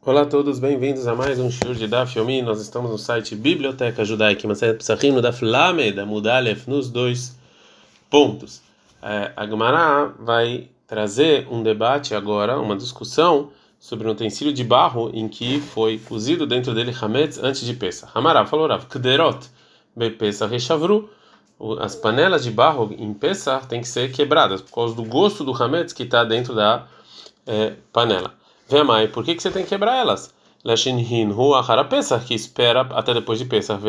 Olá a todos, bem-vindos a mais um show de Daf Yomi. Nós estamos no site Biblioteca Judaica, mas é Psachim no Daf Lamed, Mudalef, nos dois pontos. É, a Gemara vai trazer um debate agora, uma discussão sobre um utensílio de barro em que foi cozido dentro dele Hametz antes de Pesach. Hamará falou Rav, Kderot, Bepesach Reshavru, as panelas de barro em Pesach têm que ser quebradas por causa do gosto do Hametz que está dentro da é, panela. Vemai, por que, que você tem que quebrar elas? Lashinhin hu achara Pesach, que espera até depois de Pesach.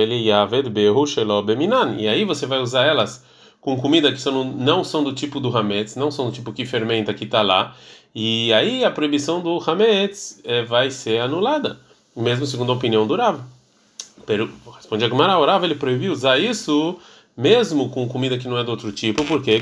Shelo beminan. E aí você vai usar elas com comida que são, não são do tipo do Hametz, não são do tipo que fermenta, que está lá. E aí a proibição do Hametz é, vai ser anulada, mesmo segundo a opinião do Rav. Responde a Gemara, o Rav ele proibiu usar isso mesmo com comida que não é do outro tipo, porque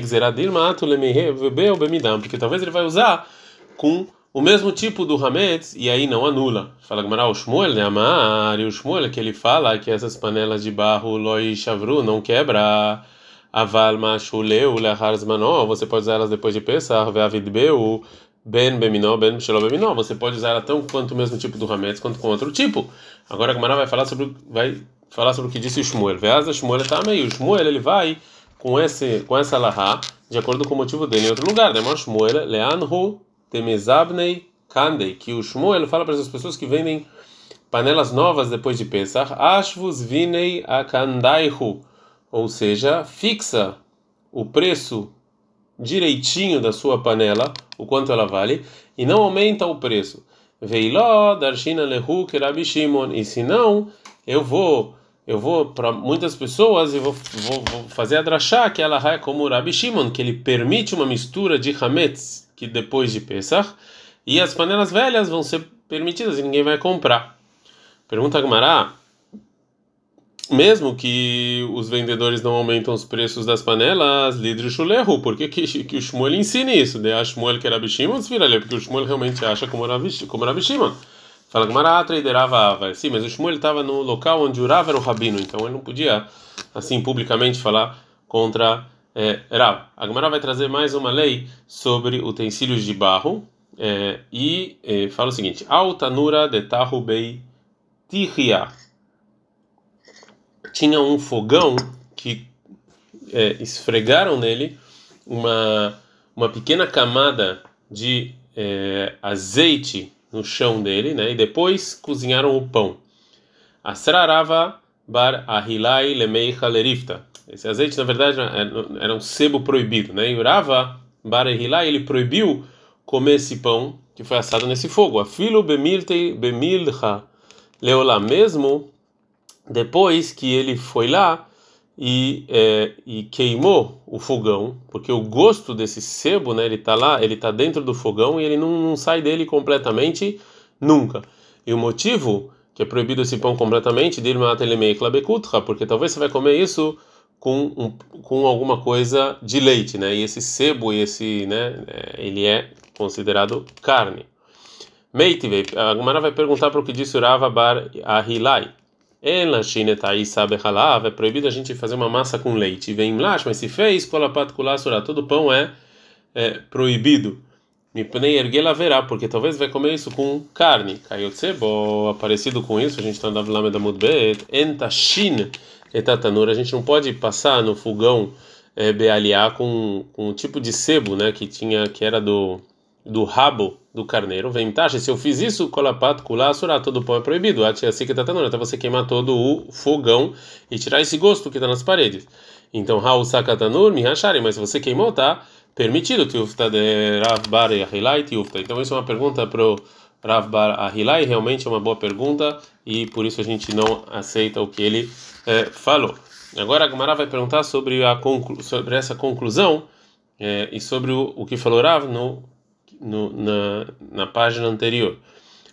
porque talvez ele vai usar com o mesmo tipo do Hametz e aí não anula. Fala Gamara, o Shmuel, né? Amar, e o Shmuel é que ele fala que essas panelas de barro loi chavru não quebra. Aval machuleu lehar zmanó, você pode usar elas depois de Pesach, ve'avidbeu, ben beminó, ben shelo beminó. Você pode usar ela tanto quanto o mesmo tipo do Hametz quanto com outro tipo. Agora a Gamara vai falar sobre vai falar sobre o que disse o Shmuel. Veaz Shmuel tá meio. O Shmuel ele vai com esse com essa lahá de acordo com o motivo dele em outro lugar. Demor Shmuel leanhu temezabnei kandei, que o Shmuel fala para as pessoas que vendem panelas novas depois de Pesach, ashvus vinei akandaihu, ou seja, fixa o preço direitinho da sua panela, o quanto ela vale, e não aumenta o preço. Veiló darshina lehu kerabi Shimon, e se não, eu vou eu vou para muitas pessoas e vou, vou, vou, fazer a drachá que ela é como o Rabi Shimon, que ele permite uma mistura de hametz que depois de Pesach, e as panelas velhas vão ser permitidas e ninguém vai comprar. Pergunta a Gamara, mesmo que os vendedores não aumentam os preços das panelas, lidre chulehu, por que, que, que o Shmuel ensina isso? De a Shmuel que era Bishimon, porque o Shmuel realmente acha como era Bishimon. Fala Gamara, traderava Sim, mas o Shmuel estava no local onde o era o rabino, então ele não podia, assim, publicamente falar contra é, Rav. A Gemara vai trazer mais uma lei sobre utensílios de barro é, e é, fala o seguinte: Altanura de Tahubei Tihia. Tinha um fogão que é, esfregaram nele uma, uma pequena camada de é, azeite no chão dele, né? E depois cozinharam o pão. Asrarava bar ahilai lemeicha lerifta. Esse azeite, na verdade, era um sebo proibido, né? E Urava Barehilá, ele proibiu comer esse pão que foi assado nesse fogo. Afilo bemiltei bemilha leolá, mesmo depois que ele foi lá e, é, e queimou o fogão, porque o gosto desse sebo, né? Ele está lá, ele está dentro do fogão e ele não, não sai dele completamente nunca. E o motivo que é proibido esse pão completamente, porque talvez você vai comer isso com, um, com alguma coisa de leite, né? E esse sebo, esse, né, é, ele é considerado carne. Meitive, a Gumara vai perguntar para o que disse Urava Bar Ahilai. É proibido a gente fazer uma massa com leite. Vem lá, mas se fez, colapat kulasura, todo pão é, é proibido. Mipnei erguela verá, porque talvez vai comer isso com carne. Kayotsebo, parecido com isso, a gente está andando lá da Mudbet, entashin etatanura, a gente não pode passar no fogão é, bealiar com, com um tipo de sebo, né, que tinha que era do do rabo do carneiro. Vem taxa, se eu fiz isso, colapato, culassura, todo pão é proibido. Assim que até você queimar todo o fogão e tirar esse gosto que está nas paredes. Então, Raul Sakatanur, me racharem, mas se você queimou, tá permitido. Então, isso é uma pergunta pro Rav Bar Ahilai, realmente é uma boa pergunta e por isso a gente não aceita o que ele é, falou. Agora a Gemara vai perguntar sobre, a sobre essa conclusão é, e sobre o, o que falou Rav no, no, na, na página anterior.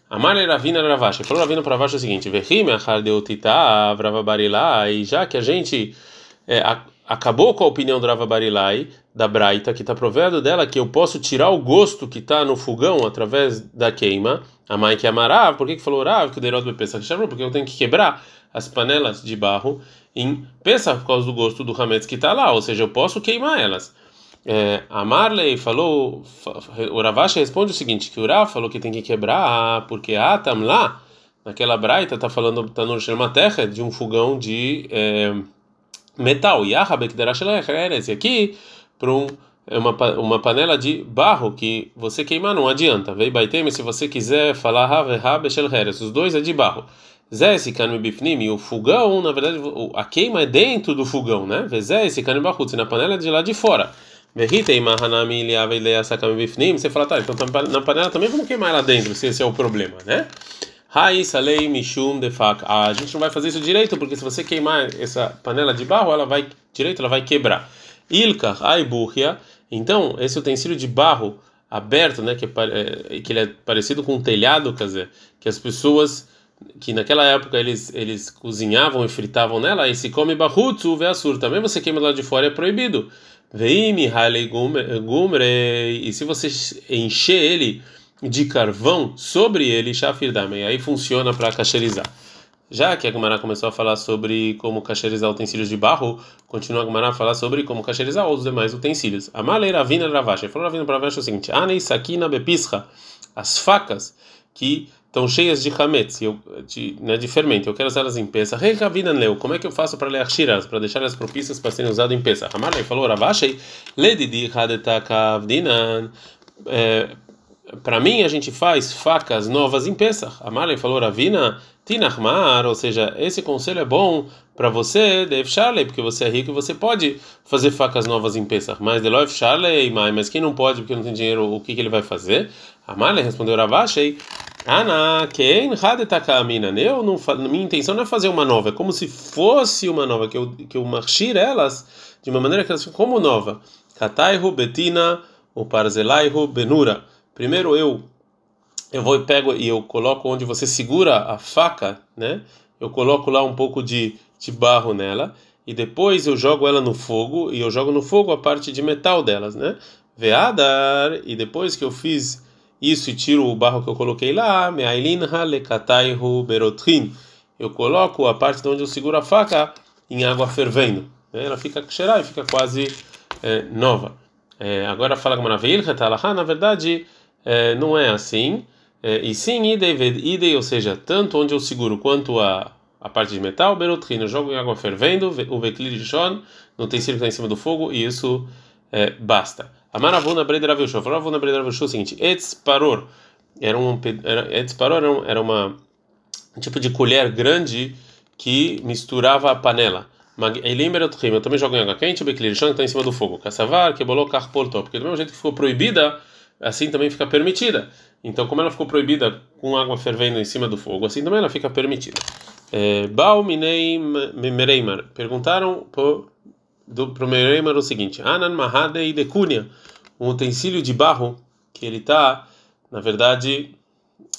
Amar Ravina Ravashi. Falou Ravina para Ravashi o seguinte: Vehime achar deutita avrava barilai. Já que a gente é, a, acabou com a opinião do Rava Barilai, da Braita, que está provendo dela que eu posso tirar o gosto que está no fogão através da queima. A mãe que amarav, por que, que falou Rav que o Derot pensa que Porque eu tenho que quebrar as panelas de barro em pensa por causa do gosto do hametz que está lá, ou seja, eu posso queimar elas. É, a Marley falou, o Ravashi responde o seguinte, que o Rav falou que tem que quebrar, porque Atam lá, naquela braita, tá falando, tá no uma terra de um fogão de é, metal, e aqui, para um é uma, uma panela de barro que você queimar não adianta. Vei baitem, se você quiser falar os dois é de barro. Zé esse cano bifnim, o fogão, na verdade, a queima é dentro do fogão, né? Zé esse cano bahutz, na panela é de lá de fora. Você fala, tá, então na panela também vamos queimar lá dentro, se esse é o problema, né? Raiz, alei, mishum, defak. Ah, a gente não vai fazer isso direito, porque se você queimar essa panela de barro, ela vai direito, ela vai quebrar. Ilka, aiburria. Então, esse utensílio de barro aberto, né, que, é, que ele é parecido com um telhado, quer dizer, que as pessoas que naquela época eles eles cozinhavam e fritavam nela, e se come barrutzu veasur, também você queima lá de fora é proibido. Veime halei gumre, e se você encher ele de carvão sobre ele, shafirdame, aí funciona para cacherizar. Já que a Gemara começou a falar sobre como cacherizar utensílios de barro, continua a Gemara a falar sobre como cacherizar os demais utensílios. A maleira vina ravacha. Falou Ravina ravacha o seguinte: Anei sakina bepischa. As facas que estão cheias de hametz, de, né, de fermento. Eu quero usá-las em peça. Leu. Como é que eu faço para ler shiras, para deixar elas propícias para serem usadas em peça? A Marley falou Ravashei. Ledidi hadetakavdinan. É, para mim a gente faz facas novas em Pesach. A Marley falou Ravina Tinachmar, ou seja, esse conselho é bom para você, Dave Charley, porque você é rico e você pode fazer facas novas em Pesach. Mas Deloif Charley, mas quem não pode porque não tem dinheiro, o que, que ele vai fazer? A Marley respondeu Ravashei. Ana, quem mina? Eu não, minha intenção não é fazer uma nova, é como se fosse uma nova, que eu que eu marchir elas de uma maneira que elas ficam como nova. Kataihu betina o parzelaihu benura. Primeiro eu eu vou e pego e eu coloco onde você segura a faca, né? Eu coloco lá um pouco de, de barro nela e depois eu jogo ela no fogo e eu jogo no fogo a parte de metal delas, né? Veadar e depois que eu fiz isso e tiro o barro que eu coloquei lá, berotrin, eu coloco a parte de onde eu seguro a faca em água fervendo, né? ela fica cheirada e fica quase é, nova. É, agora fala com na verdade é, não é assim. É, e sim, idei, idei, ou seja, tanto onde eu seguro quanto a, a parte de metal, berotrin, eu jogo em água fervendo, o vekli de shon, no utensílio que está em cima do fogo, e isso é, basta. Amaravuna Bredravushu, Amaravuna Bredravushu é o seguinte, etz paror, era um, era, paror era, um, era uma, um tipo de colher grande que misturava a panela. Eu também jogo em água quente, o shon está em cima do fogo. Kassavar, que carpolto, porque do mesmo jeito que ficou proibida, assim também fica permitida. Então, como ela ficou proibida com água fervendo em cima do fogo, assim também ela fica permitida. É, Baal Minei Mereimar perguntaram para o Mereimar o seguinte: Anan Mahade Dekunia, um utensílio de barro que ele está, na verdade,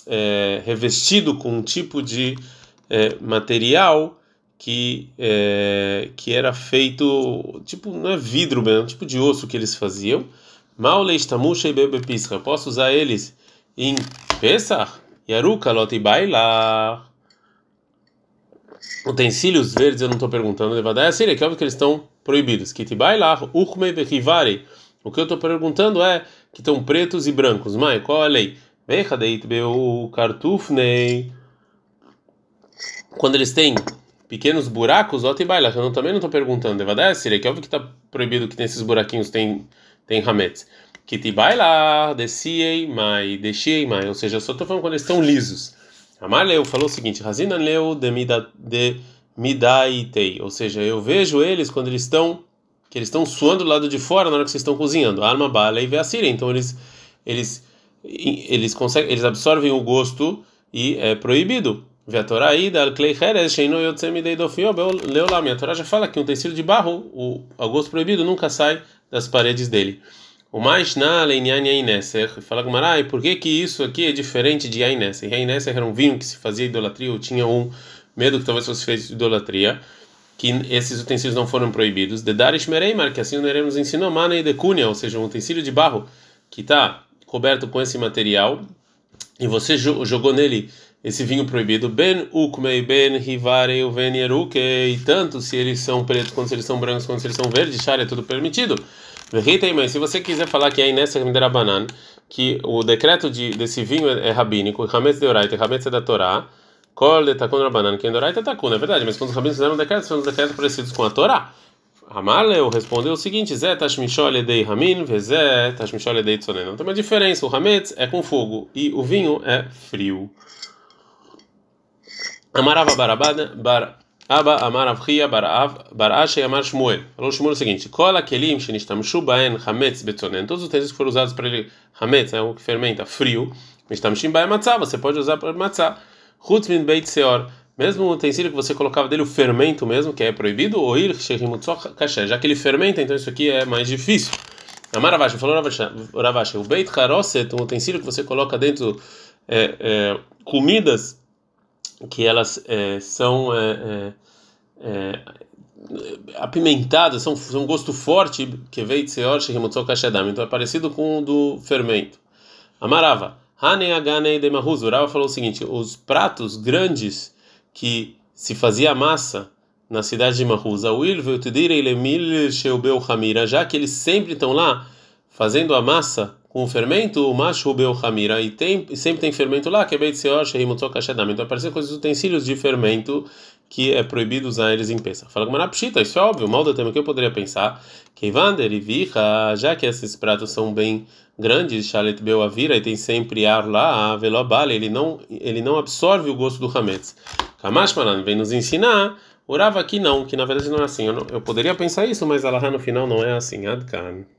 é, revestido com um tipo de é, material que é, que era feito tipo não é vidro mesmo, tipo de osso que eles faziam Mal leistamusha e bebe pisca. Posso usar eles em Pesach? Yaruka lotibailar. Utensílios verdes eu não estou perguntando. Levadai é que óbvio que eles estão proibidos. Kitibailar, uchme bechivari. O que eu estou perguntando é que estão pretos e brancos. Mãe, qual a lei? Vechadeit beu cartufnei. Quando eles têm pequenos buracos, otibailar. Eu também não estou perguntando. Levadai é que óbvio que está proibido que nesses buraquinhos tem tem Hametz. Kitibaila, desciei mai, desciei mai. Ou seja, eu só estou falando quando eles estão lisos. Amaleu falou o seguinte: Razina leu de, mida, de midaitei. Ou seja, eu vejo eles quando eles estão que eles estão suando do lado de fora na hora que vocês estão cozinhando. Arma, bala e veacira. Então eles eles eles conseguem eles absorvem o gosto e é proibido. A Torá já fala que um tecido de barro, o gosto proibido nunca sai das paredes dele. O mais na Aineser, fala Gumarai, por que que isso aqui é diferente de Aineser? Aineser era um vinho que se fazia idolatria, ou tinha um medo que talvez fosse feito idolatria, que esses utensílios não foram proibidos. De Darish Mereimar, que assim o Nerem nos ensinou, e Decúnia, ou seja, um utensílio de barro que está coberto com esse material, e você jogou nele esse vinho proibido, ben ukmei ben rivare uven e tanto se eles são pretos quanto se eles são brancos quanto se eles são verdes, char é tudo permitido. Mas se você quiser falar que é Inessa Miderabanan, que o decreto de, desse vinho é, é rabínico, Hametz de Oraita, Hametz é da Torá, Kol de Takun Rabanan, que Oraita Takun, é verdade, mas quando os rabinos fizeram um decreto, são decretos parecidos com a Torá. Hamaleu respondeu o seguinte: Zé Tashmishol Edei Ramin, Vezé Tashmishol Edei Tzonen. Não tem uma diferença, o Hametz é com fogo e o vinho é frio. Amarava Barabada, Bar. Abba Amar Avchia Bar Ashe Amar Shmuel. Falou Shmuel o seguinte: Kola Kelim Shenishtamshu Baen Hametz Betzonen. Todos os utensílios que foram usados para ele, Hametz é o que fermenta, frio. Mishtamshim Baen Matzah, você pode usar para Matzah. Chutz Min Beit Seor. Mesmo o utensílio que você colocava dele, o fermento mesmo, que é proibido, ou ir Kasher. Já que ele fermenta, então isso aqui é mais difícil. Amar Ravashi, falou Ravashi, o Beit Haroset, um utensílio que você coloca dentro é, é, comidas que elas é, são é, é, é apimentadas, são, são um gosto forte, que veio seor Então é parecido com o do fermento. Amarava. Hane Agane de. Urava falou o seguinte: os pratos grandes que se fazia massa na cidade de Mahuz, já que eles sempre estão lá fazendo a massa com o fermento, o macho bel hamira, e tem sempre tem fermento lá, que é. Então aparecem coisas utensílios de fermento que é proibido usar eles em peça. Fala com pshita, isso é óbvio, mal do tema que eu poderia pensar, que vander e vicha, já que esses pratos são bem grandes, chalet bel avira, e tem sempre ar lá, a velobale, ele não ele não absorve o gosto do hametz. Kamash malan vem nos ensinar Orava aqui não, que na verdade não é assim. Eu, não, eu poderia pensar isso, mas Allah no final não é assim. Adkan.